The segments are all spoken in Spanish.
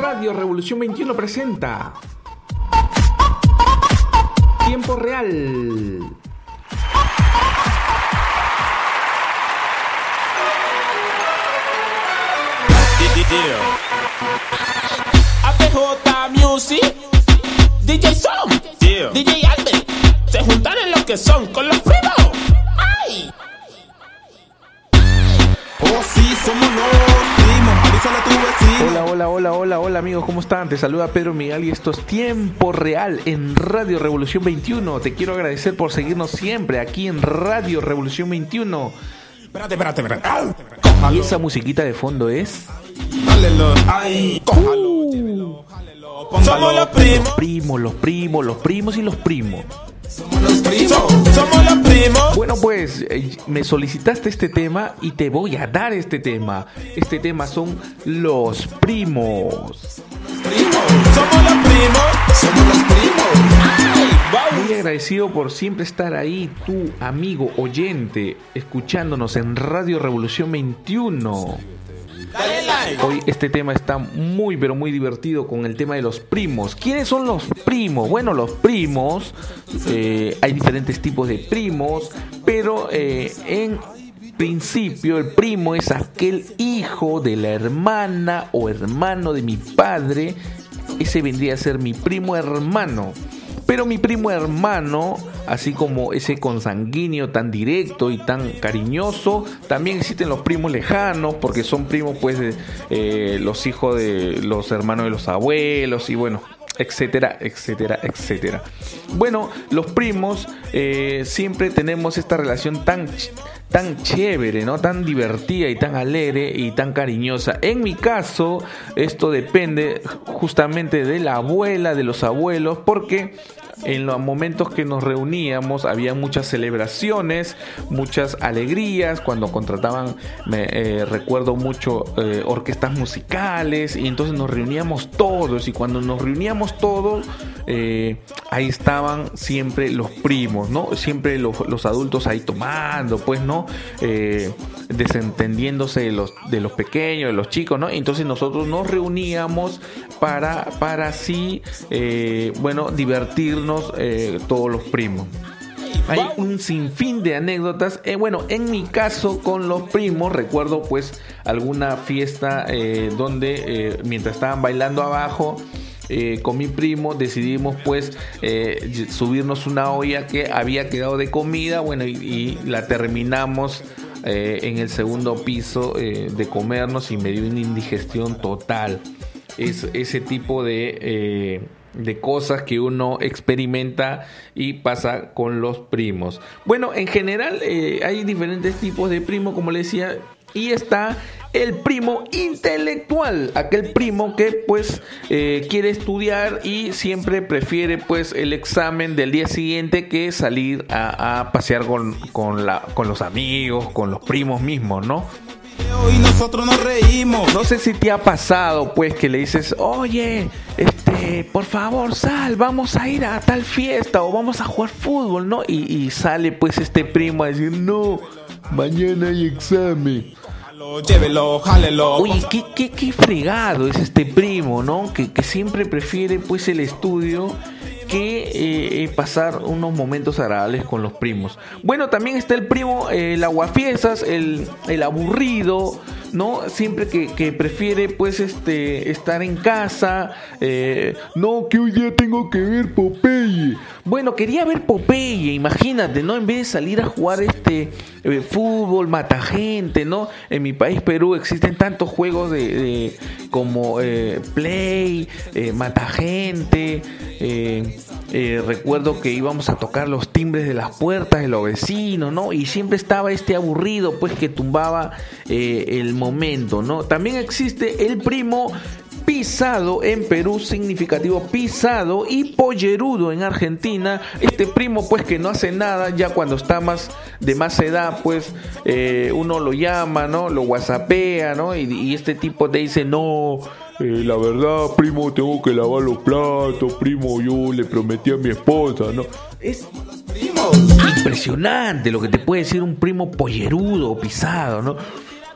Radio Revolución 21 presenta Tiempo Real. APJ Music, DJ Som, DJ Albert, se juntaron los que son con los primos. ¡Ay! Oh sí, somos los avísale a tu vecino. Hola, hola, hola, hola, hola amigos, ¿cómo están? Te saluda Pedro Miguel y esto es Tiempo Real en Radio Revolución 21. Te quiero agradecer por seguirnos siempre aquí en Radio Revolución 21. Espérate, espérate, espérate. Au. Y esa musiquita de fondo es. Ay, cójalo, llévelo, jálelo, póngalo. Somos los primos, primos, los primos, los primos y los primos. Somos los primos. so- somos los primos. Bueno, pues eh, me solicitaste este tema y te voy a dar este tema. Este tema son los primos. Somos los primos. Somos los primos. Muy agradecido por siempre estar ahí, tu amigo oyente, escuchándonos en Radio Revolución 21. Hoy este tema está muy pero muy divertido con el tema de los primos. ¿Quiénes son los primos? Bueno, los primos, eh, hay diferentes tipos de primos, pero eh, en principio el primo es aquel hijo de la hermana o hermano de mi padre. Ese vendría a ser mi primo hermano. Pero mi primo hermano, así como ese consanguíneo tan directo y tan cariñoso, también existen los primos lejanos, porque son primos, pues, de, eh, los hijos de los hermanos de los abuelos y bueno, etcétera, etcétera, etcétera. Bueno, los primos eh, siempre tenemos esta relación tan tan chévere, ¿no? Tan divertida y tan alegre y tan cariñosa. En mi caso, esto depende justamente de la abuela, de los abuelos, porque en los momentos que nos reuníamos había muchas celebraciones, muchas alegrías, cuando contrataban, me eh, recuerdo mucho, eh, orquestas musicales, y entonces nos reuníamos todos, y cuando nos reuníamos todos, eh, ahí estaban siempre los primos, ¿no? Siempre los, los adultos ahí tomando, pues, ¿no? Eh, desentendiéndose de los, de los pequeños, de los chicos, ¿no? Entonces nosotros nos reuníamos para, para así, eh, bueno, divertirnos todos los primos. Hay un sinfín de anécdotas. Bueno, en mi caso con los primos, recuerdo pues alguna fiesta donde mientras estaban bailando abajo, eh, con mi primo decidimos pues eh, subirnos una olla que había quedado de comida, bueno, y, la terminamos eh, en el segundo piso de comernos y me dio una indigestión total. Es ese tipo de... de cosas que uno experimenta y pasa con los primos. Bueno, en general hay diferentes tipos de primo, como le decía, y está el primo intelectual, aquel primo que pues eh, quiere estudiar y siempre prefiere pues el examen del día siguiente que salir a, a pasear con, con, la, con los amigos, con los primos mismos, ¿no? Y nosotros nos reímos. No sé si te ha pasado, pues, que le dices, oye, este, por favor, sal, vamos a ir a tal fiesta o vamos a jugar fútbol, ¿no? Y, y sale, pues, este primo a decir, no, mañana hay examen. Llévelo, jálelo. Oye, qué, qué, qué fregado es este primo, ¿no? Que, que siempre prefiere, pues, el estudio que eh, eh, pasar unos momentos agradables con los primos. Bueno, también está el primo, eh, el aguafiestas, el, el aburrido, ¿no? Siempre que, que prefiere, pues, este, estar en casa. eh, no, que hoy día tengo que ver Popeye. Bueno, quería ver Popeye, imagínate, ¿no? En vez de salir a jugar este eh, fútbol, mata gente, ¿no? En mi país, Perú, existen tantos juegos de, como eh, Play, mata gente. recuerdo que íbamos a tocar los timbres de las puertas de los vecinos, ¿no? Y siempre estaba este aburrido, pues, que tumbaba el momento, ¿no? También existe el primo pisado en Perú, significativo pisado y pollerudo en Argentina. Este primo pues que no hace nada, ya cuando está más de más edad pues eh, uno lo llama, ¿no? Lo whatsappea, ¿no? Y, y este tipo te dice, no, eh, la verdad primo tengo que lavar los platos, primo yo le prometí a mi esposa, ¿no? Es impresionante lo que te puede decir un primo pollerudo o pisado, ¿no?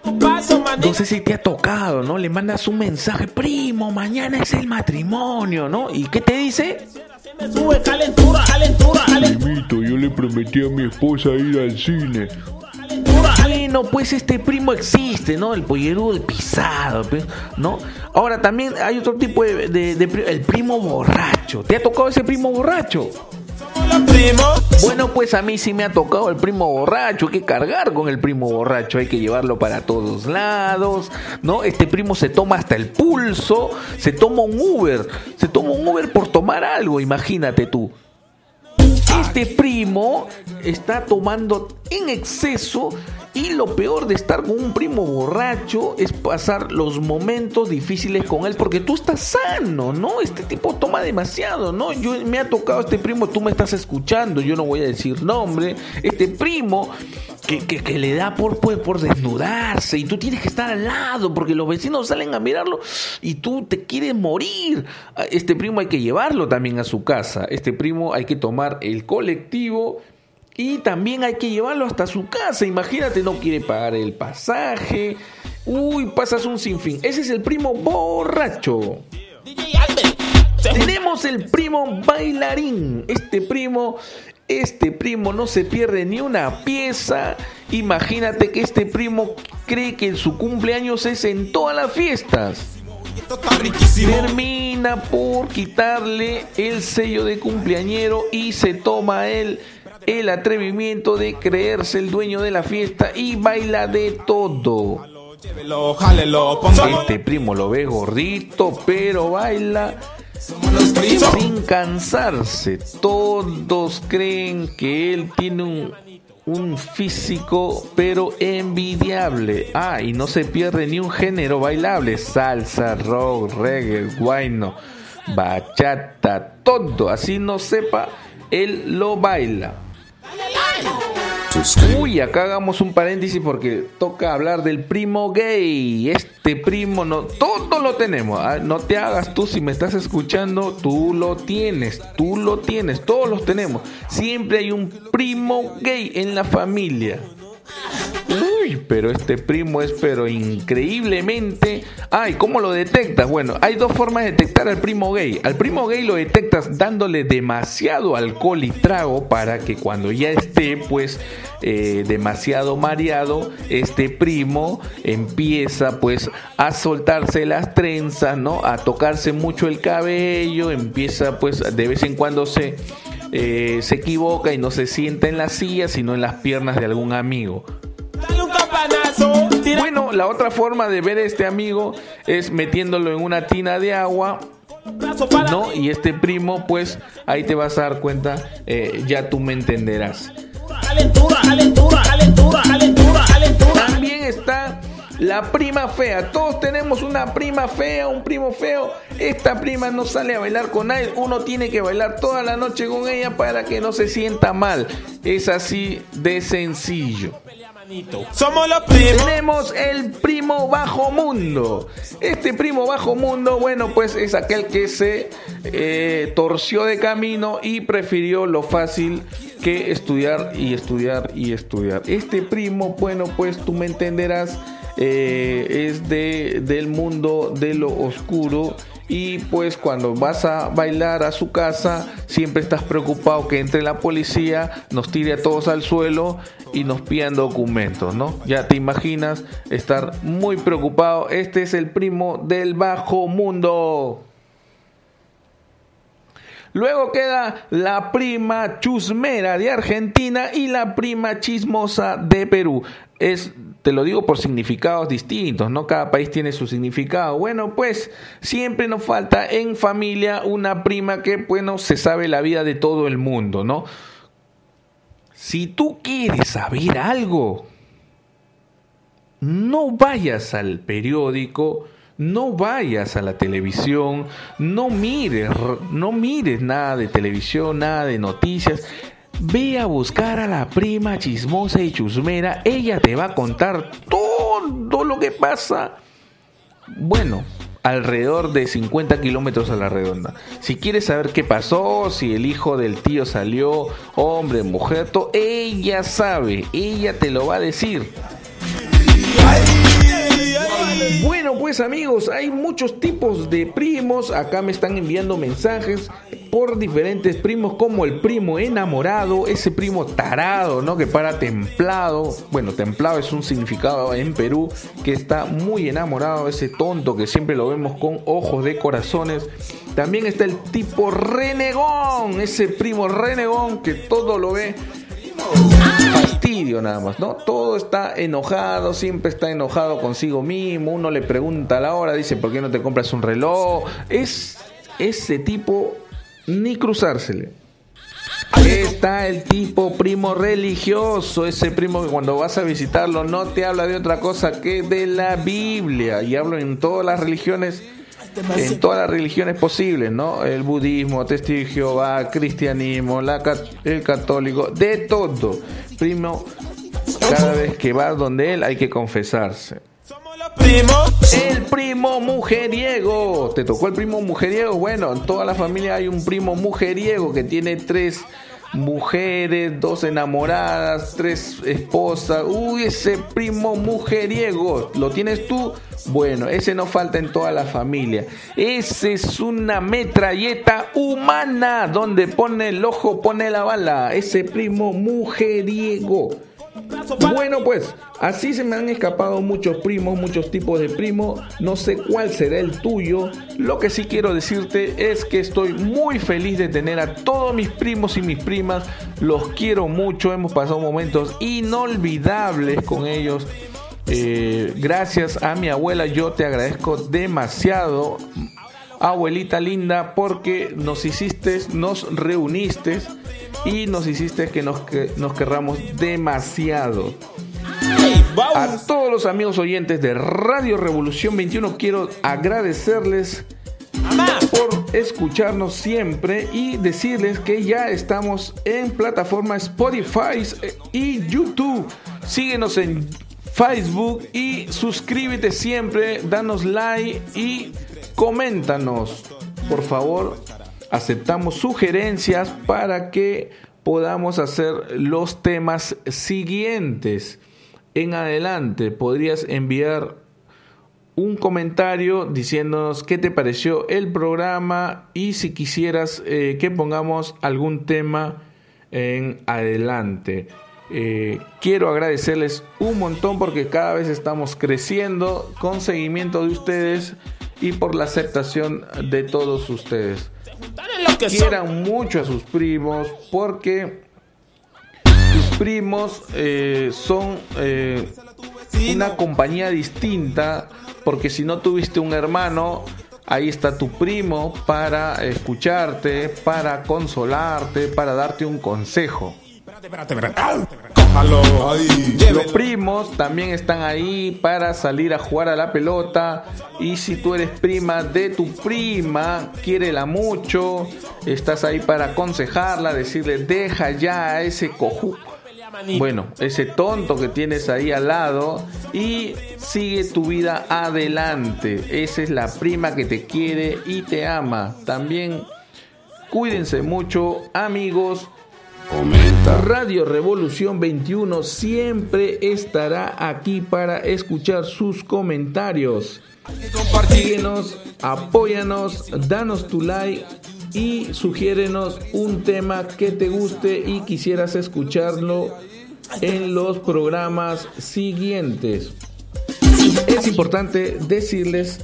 No sé si te ha tocado, ¿no? Le mandas un mensaje, primo, mañana es el matrimonio, ¿no? ¿Y qué te dice? Sube calentura, calentura, Primito, yo le prometí a mi esposa ir al cine. Bueno, pues este primo existe, ¿no? El pollerudo, el pisado, pues, ¿no? Ahora también hay otro tipo de, de, el primo borracho. ¿Te ha tocado ese primo borracho? Bueno, pues a mí sí me ha tocado el primo borracho. Hay que cargar con el primo borracho. Hay que llevarlo para todos lados. ¿No? Este primo se toma hasta el pulso. Se toma un Uber. Se toma un Uber por tomar algo. Imagínate tú. Este primo está tomando en exceso y lo peor de estar con un primo borracho es pasar los momentos difíciles con él porque tú estás sano, ¿no? Este tipo toma demasiado, ¿no? Yo me ha tocado este primo, tú me estás escuchando, yo no voy a decir nombre, este primo que, que, le da por, por, por desnudarse y tú tienes que estar al lado porque los vecinos salen a mirarlo y tú te quieres morir. Este primo hay que llevarlo también a su casa, este primo hay que tomar el colectivo y también hay que llevarlo hasta su casa. Imagínate, no quiere pagar el pasaje. Uy, pasas un sinfín. Ese es el primo borracho. Tenemos el primo bailarín. Este primo, este primo no se pierde ni una pieza. Imagínate que este primo cree que su cumpleaños es en todas las fiestas. Termina por quitarle el sello de cumpleañero y se toma él el atrevimiento de creerse el dueño de la fiesta y baila de todo. Este primo lo ve gordito, pero baila sin cansarse. Todos creen que él tiene un, un físico, pero envidiable. Ah, y no se pierde ni un género bailable. Salsa, rock, reggae, guayno, bachata, todo. Así no sepa, él lo baila. Uy, acá hagamos un paréntesis porque toca hablar del primo gay. Este primo, no, todo lo tenemos. Ah, no te hagas tú si me estás escuchando, tú lo tienes, tú lo tienes, todos los tenemos. Siempre hay un primo gay en la familia. Pero este primo es pero increíblemente... Ay, ¿cómo lo detectas? Bueno, hay dos formas de detectar al primo gay. Al primo gay lo detectas dándole demasiado alcohol y trago para que cuando ya esté pues eh, demasiado mareado, este primo empieza pues a soltarse las trenzas, ¿no? A tocarse mucho el cabello, empieza pues de vez en cuando se... Eh, se equivoca y no se sienta en la silla, sino en las piernas de algún amigo. Bueno, la otra forma de ver a este amigo es metiéndolo en una tina de agua. ¿No? Y este primo, pues ahí te vas a dar cuenta, eh, ya tú me entenderás. También está la prima fea. Todos tenemos una prima fea, un primo feo. Esta prima no sale a bailar con nadie. Uno tiene que bailar toda la noche con ella para que no se sienta mal. Es así de sencillo. Somos los primos. Tenemos el primo bajo mundo. Este primo bajo mundo, bueno, pues es aquel que se eh, torció de camino y prefirió lo fácil que estudiar y estudiar y estudiar. Este primo, bueno, pues tú me entenderás, eh, es de, del mundo de lo oscuro y pues cuando vas a bailar a su casa siempre estás preocupado que entre la policía, nos tire a todos al suelo y nos pidan documentos, ¿no? Ya te imaginas estar muy preocupado. Este es el primo del bajo mundo. Luego queda la prima chusmera de Argentina y la prima chismosa de Perú. Es, te lo digo por significados distintos, ¿no? Cada país tiene su significado. Bueno, pues siempre nos falta en familia una prima que, bueno, se sabe la vida de todo el mundo, ¿no? Si tú quieres saber algo, no vayas al periódico, no vayas a la televisión, no mires, no mires nada de televisión, nada de noticias. Ve a buscar a la prima chismosa y chusmera, ella te va a contar todo lo que pasa. Bueno, alrededor de 50 kilómetros a la redonda. Si quieres saber qué pasó, si el hijo del tío salió, hombre, mujer, ella sabe, ella te lo va a decir. Pues amigos, hay muchos tipos de primos. Acá me están enviando mensajes por diferentes primos, como el primo enamorado, ese primo tarado, ¿no? Que para templado. Bueno, templado es un significado en Perú que está muy enamorado, ese tonto que siempre lo vemos con ojos de corazones. También está el tipo renegón, ese primo renegón que todo lo ve nada más, ¿no? Todo está enojado, siempre está enojado consigo mismo, uno le pregunta a la hora, dice, ¿por qué no te compras un reloj? Es ese tipo ni cruzársele. Está el tipo primo religioso, ese primo que cuando vas a visitarlo no te habla de otra cosa que de la Biblia. Y hablo en todas las religiones en todas las religiones posibles, ¿no? El budismo, testigo de Jehová, cristianismo, la, el católico, de todo. Primo, cada vez que vas donde él hay que confesarse. El primo mujeriego. ¿Te tocó el primo mujeriego? Bueno, en toda la familia hay un primo mujeriego que tiene tres mujeres, dos enamoradas, tres esposas. Uy, ese primo mujeriego. ¿Lo tienes tú? Bueno, ese no falta en toda la familia. Ese es una metralleta humana donde pone el ojo, pone la bala. Ese primo mujeriego. Bueno, pues así se me han escapado muchos primos, muchos tipos de primos. No sé cuál será el tuyo. Lo que sí quiero decirte es que estoy muy feliz de tener a todos mis primos y mis primas. Los quiero mucho. Hemos pasado momentos inolvidables con ellos. Eh, gracias a mi abuela, yo te agradezco demasiado, abuelita linda, porque nos hiciste, nos reuniste y nos hiciste que nos, que nos querramos demasiado. A todos los amigos oyentes de Radio Revolución 21 quiero agradecerles por escucharnos siempre y decirles que ya estamos en plataforma Spotify y YouTube. Síguenos en Facebook y suscríbete siempre, danos like y coméntanos. Por favor, aceptamos sugerencias para que podamos hacer los temas siguientes. En adelante podrías enviar un comentario diciéndonos qué te pareció el programa y si quisieras eh, que pongamos algún tema en adelante. Eh, quiero agradecerles un montón porque cada vez estamos creciendo con seguimiento de ustedes y por la aceptación de todos ustedes. Quieran mucho a sus primos porque sus primos eh, son eh, una compañía distinta porque si no tuviste un hermano, ahí está tu primo para escucharte, para consolarte, para darte un consejo. Los primos también están ahí para salir a jugar a la pelota. Y si tú eres prima de tu prima, quiérela mucho, estás ahí para aconsejarla, decirle, deja ya a ese cojú. Bueno, ese tonto que tienes ahí al lado y sigue tu vida adelante. Esa es la prima que te quiere y te ama. También cuídense mucho, amigos Radio Revolución 21 siempre estará aquí para escuchar sus comentarios. Síguenos, apóyanos, danos tu like y sugiérenos un tema que te guste y quisieras escucharlo en los programas siguientes. Es importante decirles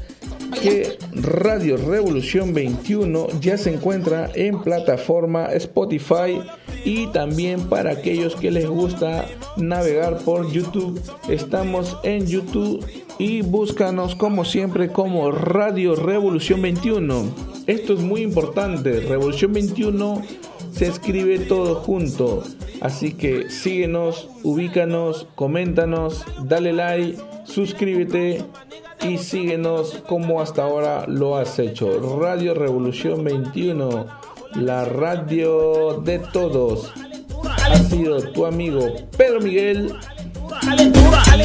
que Radio Revolución 21 ya se encuentra en plataforma Spotify y también para aquellos que les gusta navegar por YouTube, estamos en YouTube y búscanos como siempre como Radio Revolución 21. Esto es muy importante, Revolución 21 se escribe todo junto, así que síguenos, ubícanos, coméntanos, dale like, suscríbete y síguenos como hasta ahora lo has hecho. Radio Revolución 21 la radio de todos. Ha sido tu amigo Pedro Miguel.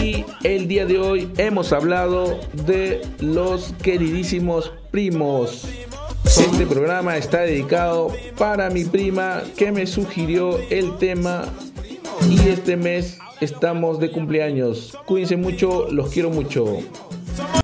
Y el día de hoy hemos hablado de los queridísimos primos. Este programa está dedicado para mi prima que me sugirió el tema y este mes estamos de cumpleaños. Cuídense mucho, los quiero mucho.